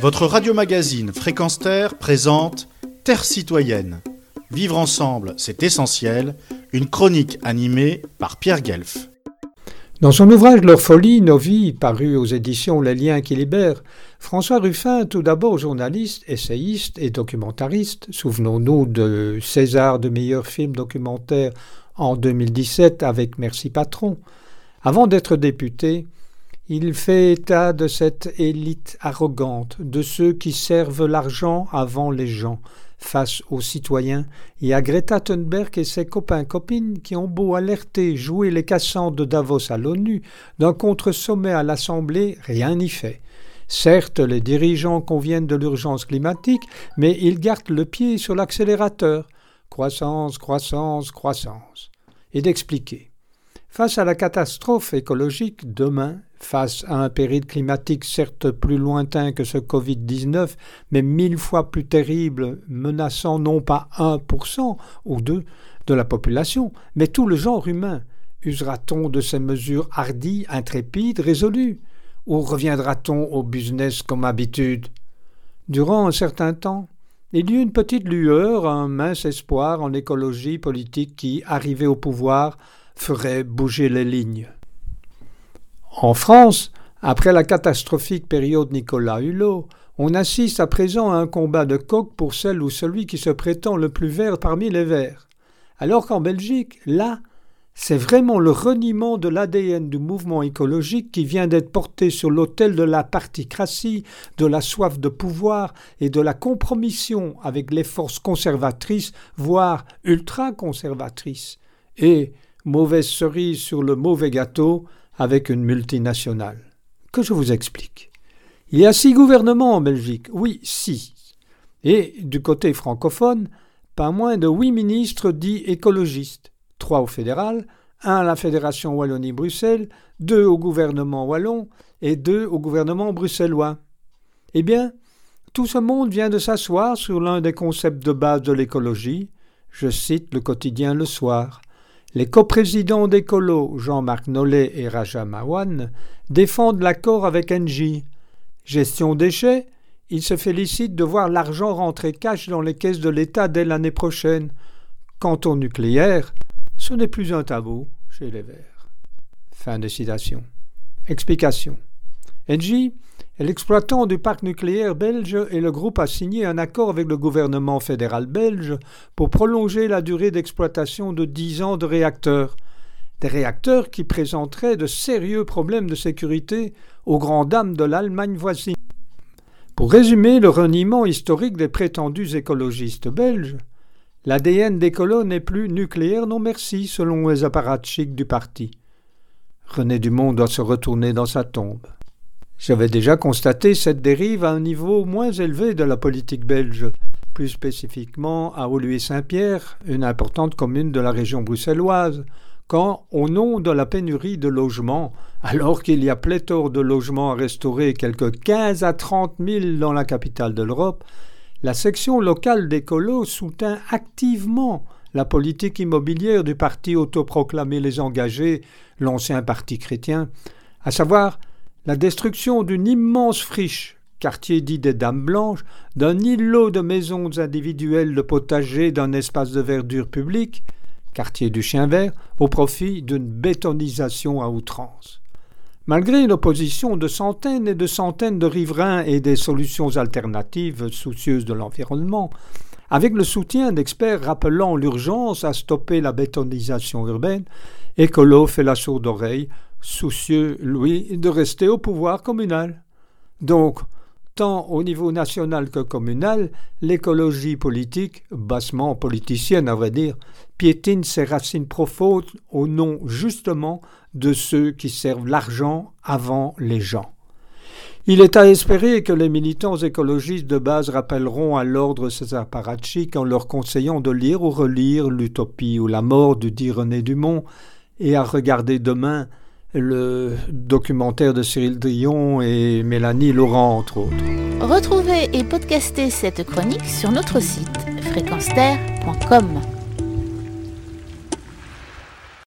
Votre radio-magazine Fréquence Terre présente Terre citoyenne. Vivre ensemble, c'est essentiel. Une chronique animée par Pierre Guelf. Dans son ouvrage Leur folie, nos vies, paru aux éditions Les liens qui libèrent, François Ruffin, tout d'abord journaliste, essayiste et documentariste, souvenons-nous de César de meilleur film documentaire en 2017 avec Merci Patron, avant d'être député, il fait état de cette élite arrogante, de ceux qui servent l'argent avant les gens, face aux citoyens, et à Greta Thunberg et ses copains-copines qui ont beau alerter, jouer les cassants de Davos à l'ONU, d'un contre-sommet à l'Assemblée, rien n'y fait. Certes, les dirigeants conviennent de l'urgence climatique, mais ils gardent le pied sur l'accélérateur. Croissance, croissance, croissance. Et d'expliquer. Face à la catastrophe écologique, demain, face à un péril climatique certes plus lointain que ce Covid-19, mais mille fois plus terrible, menaçant non pas 1% ou 2% de la population, mais tout le genre humain, usera-t-on de ces mesures hardies, intrépides, résolues? Ou reviendra-t-on au business comme habitude? Durant un certain temps, il y eut une petite lueur, un mince espoir en écologie politique qui, arrivé au pouvoir, ferait bouger les lignes. En France, après la catastrophique période Nicolas Hulot, on assiste à présent à un combat de coq pour celle ou celui qui se prétend le plus vert parmi les verts. Alors qu'en Belgique, là, c'est vraiment le reniement de l'ADN du mouvement écologique qui vient d'être porté sur l'autel de la particratie, de la soif de pouvoir et de la compromission avec les forces conservatrices, voire ultra-conservatrices. Et mauvaise cerise sur le mauvais gâteau avec une multinationale. Que je vous explique. Il y a six gouvernements en Belgique, oui, six. Et du côté francophone, pas moins de huit ministres dits écologistes, trois au fédéral, un à la Fédération Wallonie-Bruxelles, deux au gouvernement wallon et deux au gouvernement bruxellois. Eh bien, tout ce monde vient de s'asseoir sur l'un des concepts de base de l'écologie, je cite le quotidien Le Soir, les coprésidents d'Écolo, Jean-Marc Nollet et Raja Mawan, défendent l'accord avec Engie. Gestion déchets, ils se félicitent de voir l'argent rentrer cash dans les caisses de l'État dès l'année prochaine. Quant au nucléaire, ce n'est plus un tabou chez les Verts. Fin de citation. Explication. Engie L'exploitant du parc nucléaire belge et le groupe a signé un accord avec le gouvernement fédéral belge pour prolonger la durée d'exploitation de 10 ans de réacteurs. Des réacteurs qui présenteraient de sérieux problèmes de sécurité aux grandes dames de l'Allemagne voisine. Pour résumer le reniement historique des prétendus écologistes belges, l'ADN des colons n'est plus nucléaire non merci selon les apparatchiks du parti. René Dumont doit se retourner dans sa tombe. J'avais déjà constaté cette dérive à un niveau moins élevé de la politique belge, plus spécifiquement à Auluy-Saint-Pierre, une importante commune de la région bruxelloise, quand, au nom de la pénurie de logements, alors qu'il y a pléthore de logements à restaurer, quelques 15 à 30 000 dans la capitale de l'Europe, la section locale des colos soutint activement la politique immobilière du parti autoproclamé Les Engagés, l'ancien parti chrétien, à savoir la destruction d'une immense friche, quartier dit des Dames Blanches, d'un îlot de maisons individuelles de potagers, d'un espace de verdure public, quartier du Chien Vert, au profit d'une bétonisation à outrance. Malgré une opposition de centaines et de centaines de riverains et des solutions alternatives soucieuses de l'environnement, avec le soutien d'experts rappelant l'urgence à stopper la bétonisation urbaine, Écolo fait la sourde oreille soucieux, lui, de rester au pouvoir communal. Donc, tant au niveau national que communal, l'écologie politique, bassement politicienne à vrai dire, piétine ses racines profondes au nom justement de ceux qui servent l'argent avant les gens. Il est à espérer que les militants écologistes de base rappelleront à l'ordre ces apparatchiks en leur conseillant de lire ou relire L'Utopie ou la mort du dit René Dumont et à regarder demain le documentaire de Cyril Drion et Mélanie Laurent, entre autres. Retrouvez et podcastez cette chronique sur notre site fréquenceterre.com.